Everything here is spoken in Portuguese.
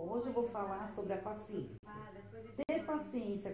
Hoje eu vou falar sobre a paciência. Ter paciência